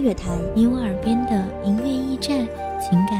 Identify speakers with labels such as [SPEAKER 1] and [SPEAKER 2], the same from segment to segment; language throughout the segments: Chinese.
[SPEAKER 1] 乐台，你我耳边的音乐驿站，情感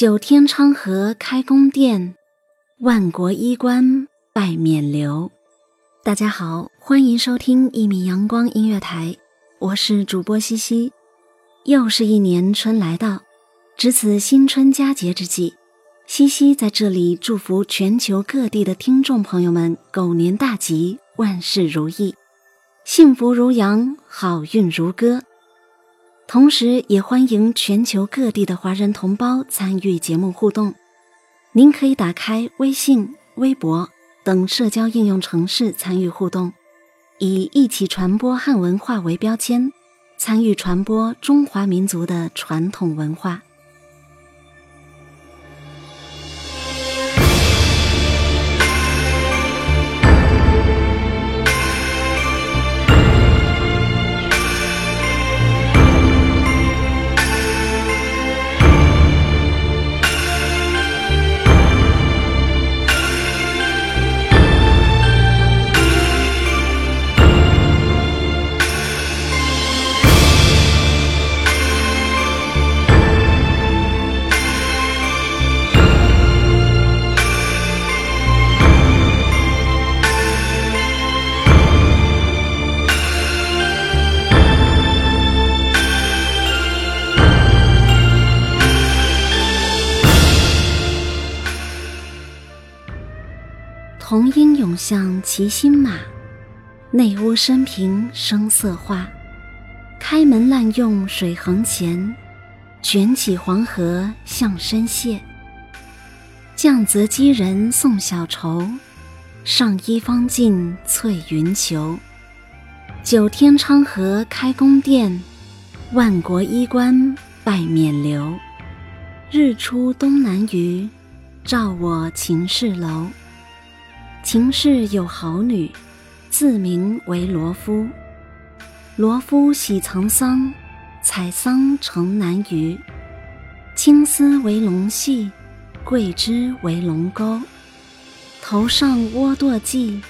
[SPEAKER 2] 九天昌河开宫殿，万国衣冠拜冕旒。大家好，欢迎收听一米阳光音乐台，我是主播西西。又是一年春来到，值此新春佳节之际，西西在这里祝福全球各地的听众朋友们狗年大吉，万事如意，幸福如羊，好运如歌。同时，也欢迎全球各地的华人同胞参与节目互动。您可以打开微信、微博等社交应用程式参与互动，以“一起传播汉文化”为标签，参与传播中华民族的传统文化。红缨涌向骑心马，内屋深平声色化。开门滥用水横前，卷起黄河向深泻。降泽击人送小愁，上衣方尽翠云裘。九天昌河开宫殿，万国衣冠拜冕旒。日出东南隅，照我秦氏楼。秦氏有好女，自名为罗敷。罗敷喜藏桑，采桑城南隅。青丝为龙系，桂枝为龙钩。头上倭堕髻，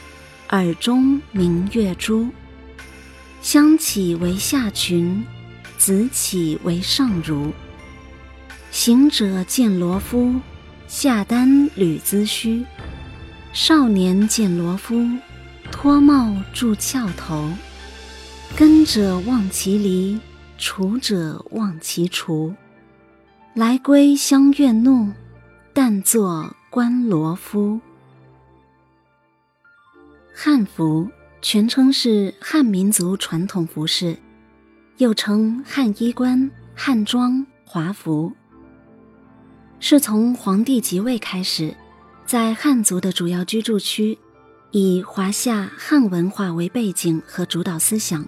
[SPEAKER 2] 耳中明月珠。香起为下裙，紫起为上襦。行者见罗敷，下丹履髭须。少年见罗敷，脱帽筑鞘头。耕者忘其犁，锄者忘其锄。来归相怨怒，但作观罗敷。汉服全称是汉民族传统服饰，又称汉衣冠、汉装、华服，是从皇帝即位开始。在汉族的主要居住区，以华夏汉文化为背景和主导思想，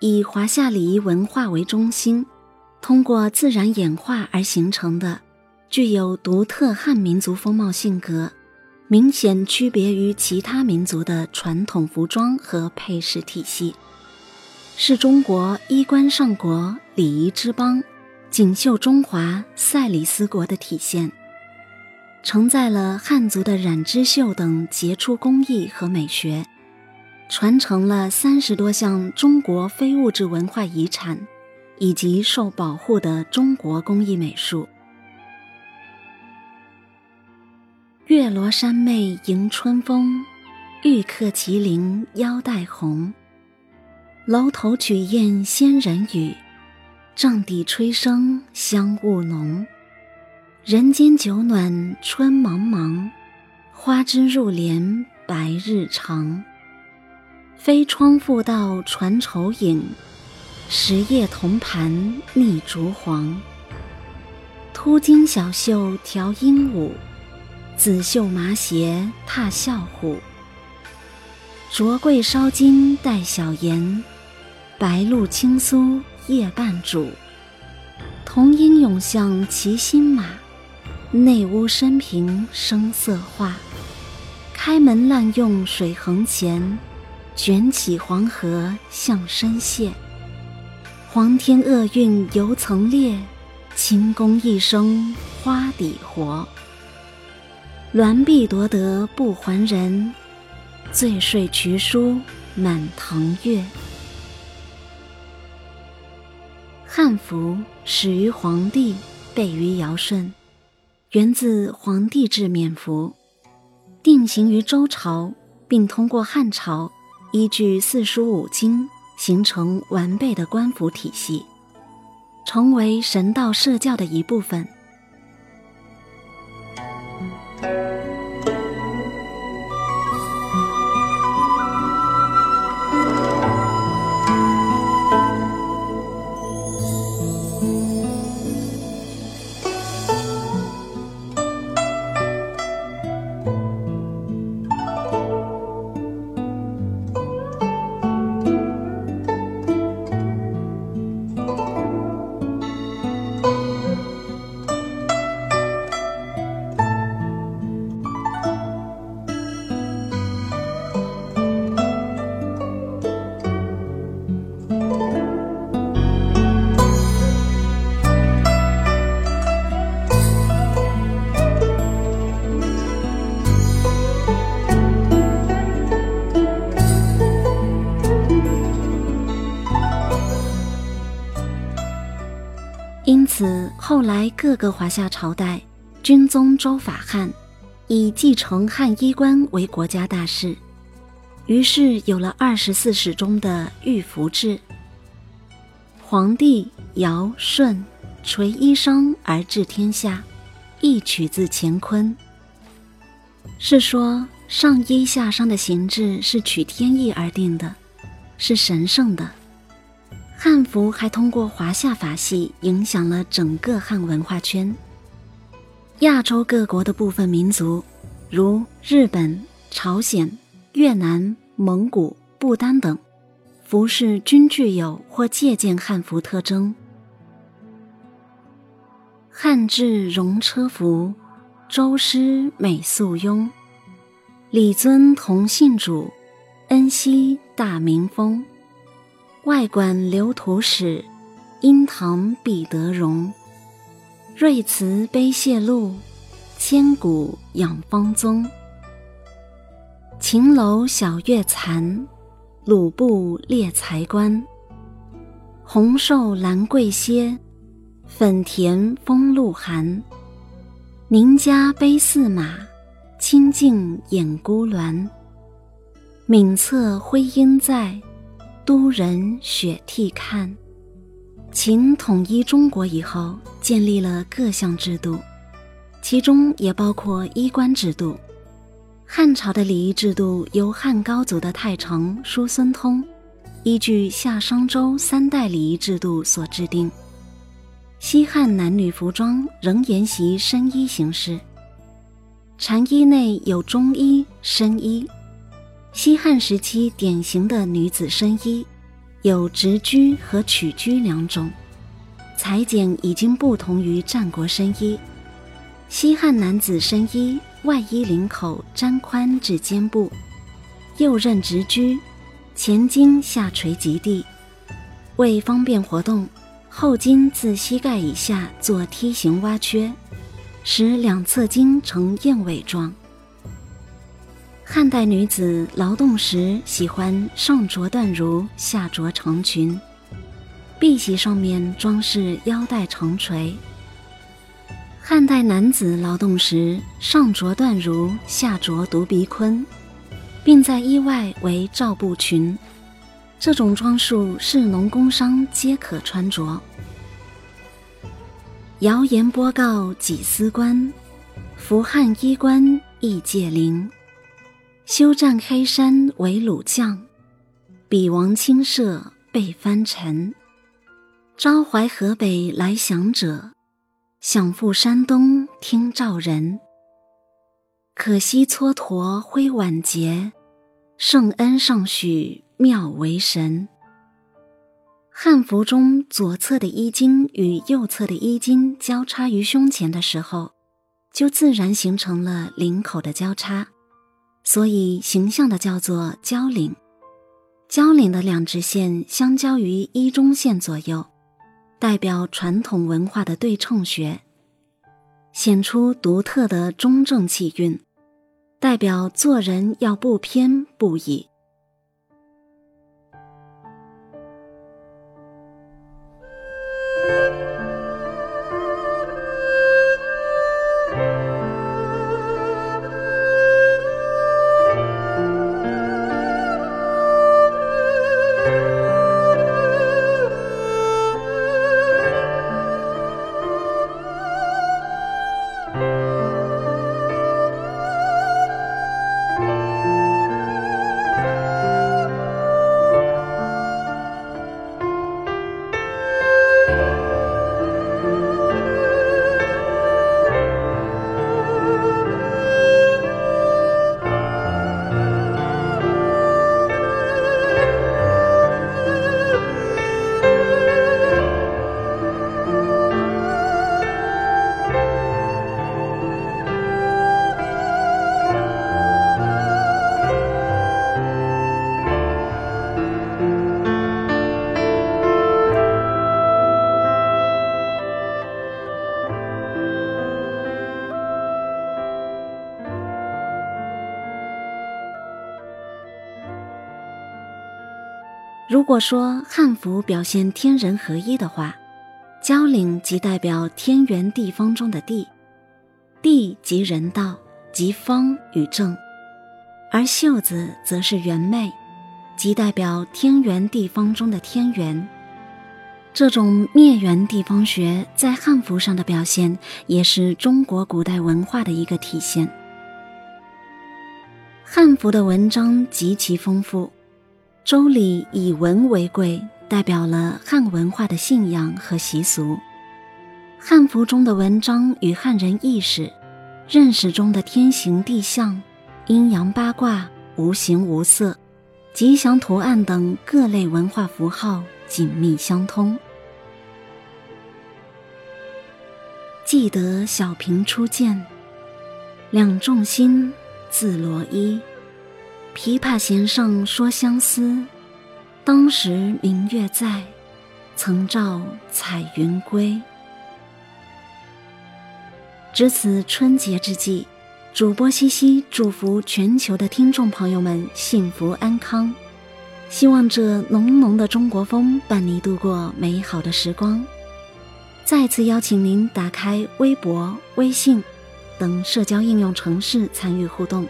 [SPEAKER 2] 以华夏礼仪文化为中心，通过自然演化而形成的，具有独特汉民族风貌性格，明显区别于其他民族的传统服装和配饰体系，是中国衣冠上国、礼仪之邦、锦绣中华、赛里斯国的体现。承载了汉族的染织绣等杰出工艺和美学，传承了三十多项中国非物质文化遗产，以及受保护的中国工艺美术。月罗山妹迎春风，玉刻麒麟腰带红。楼头曲燕仙人语，帐底吹笙香雾浓。人间酒暖春茫茫，花枝入帘白日长。飞窗复道传愁影，十叶铜盘觅烛黄。秃金小袖调鹦鹉。紫绣麻鞋踏笑虎，卓桂烧金带小颜，白露青酥夜半煮。童音涌向骑新马，内屋深平声色画。开门滥用水横钱，卷起黄河向深泻。皇天厄运犹曾裂，清宫一生花底活。鸾璧夺得不还人，醉睡渠书满堂月。汉服始于黄帝，备于尧舜，源自黄帝制冕服，定型于周朝，并通过汉朝依据四书五经形成完备的官服体系，成为神道社教的一部分。各个华夏朝代均宗周法汉，以继承汉衣冠为国家大事，于是有了二十四史中的御服制。黄帝、尧、舜垂衣裳而治天下，亦取自乾坤。是说上衣下裳的形制是取天意而定的，是神圣的。汉服还通过华夏法系影响了整个汉文化圈。亚洲各国的部分民族，如日本、朝鲜、越南、蒙古、不丹等，服饰均具有或借鉴汉服特征。汉制戎车服，周师美素雍，礼尊同姓主，恩熙大明风。外馆留图史，殷唐必得容。瑞慈碑谢露，千古养方宗。秦楼晓月残，鲁布列才官。红瘦兰桂歇，粉田风露寒。邻家悲驷马，清净掩孤鸾。闽侧徽音在。都人雪替看，秦统一中国以后，建立了各项制度，其中也包括衣冠制度。汉朝的礼仪制度由汉高祖的太常叔孙通依据夏商周三代礼仪制度所制定。西汉男女服装仍沿袭深衣形式，禅衣内有中衣、深衣。西汉时期典型的女子身衣，有直裾和曲裾两种，裁剪已经不同于战国身衣。西汉男子身衣外衣领口粘宽至肩部，右衽直裾，前襟下垂及地，为方便活动，后襟自膝盖以下做梯形挖缺，使两侧襟呈燕尾状。汉代女子劳动时喜欢上着缎襦，下着长裙，碧玺上面装饰腰带长垂。汉代男子劳动时上着缎襦，下着独鼻鲲，并在衣外为罩布裙。这种装束是农工商皆可穿着。谣言播告几丝官，服汉衣冠亦界陵。休战黑山为鲁将，比王亲舍被藩臣。朝怀河北来降者，想赴山东听召人。可惜蹉跎挥晚节，圣恩尚许。妙为神。汉服中左侧的衣襟与右侧的衣襟交叉于胸前的时候，就自然形成了领口的交叉，所以形象的叫做交领。交领的两直线相交于一中线左右，代表传统文化的对称学，显出独特的中正气韵，代表做人要不偏不倚。如果说汉服表现天人合一的话，交领即代表天圆地方中的地，地即人道，即方与正；而袖子则是圆妹，即代表天圆地方中的天圆。这种灭圆地方学在汉服上的表现，也是中国古代文化的一个体现。汉服的文章极其丰富。周礼以文为贵，代表了汉文化的信仰和习俗。汉服中的文章与汉人意识、认识中的天行地象、阴阳八卦、无形无色、吉祥图案等各类文化符号紧密相通。记得小平初见，两重心，自罗衣。琵琶弦上说相思，当时明月在，曾照彩云归。值此春节之际，主播西西祝福全球的听众朋友们幸福安康，希望这浓浓的中国风伴你度过美好的时光。再次邀请您打开微博、微信等社交应用程式参与互动。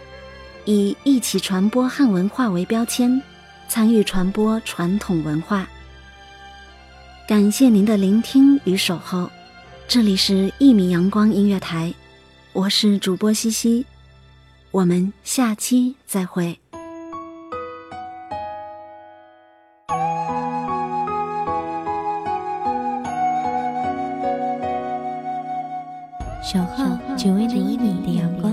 [SPEAKER 2] 以一起传播汉文化为标签，参与传播传统文化。感谢您的聆听与守候，这里是一米阳光音乐台，我是主播西西，我们下期再会。
[SPEAKER 1] 守候只为那一米的阳光。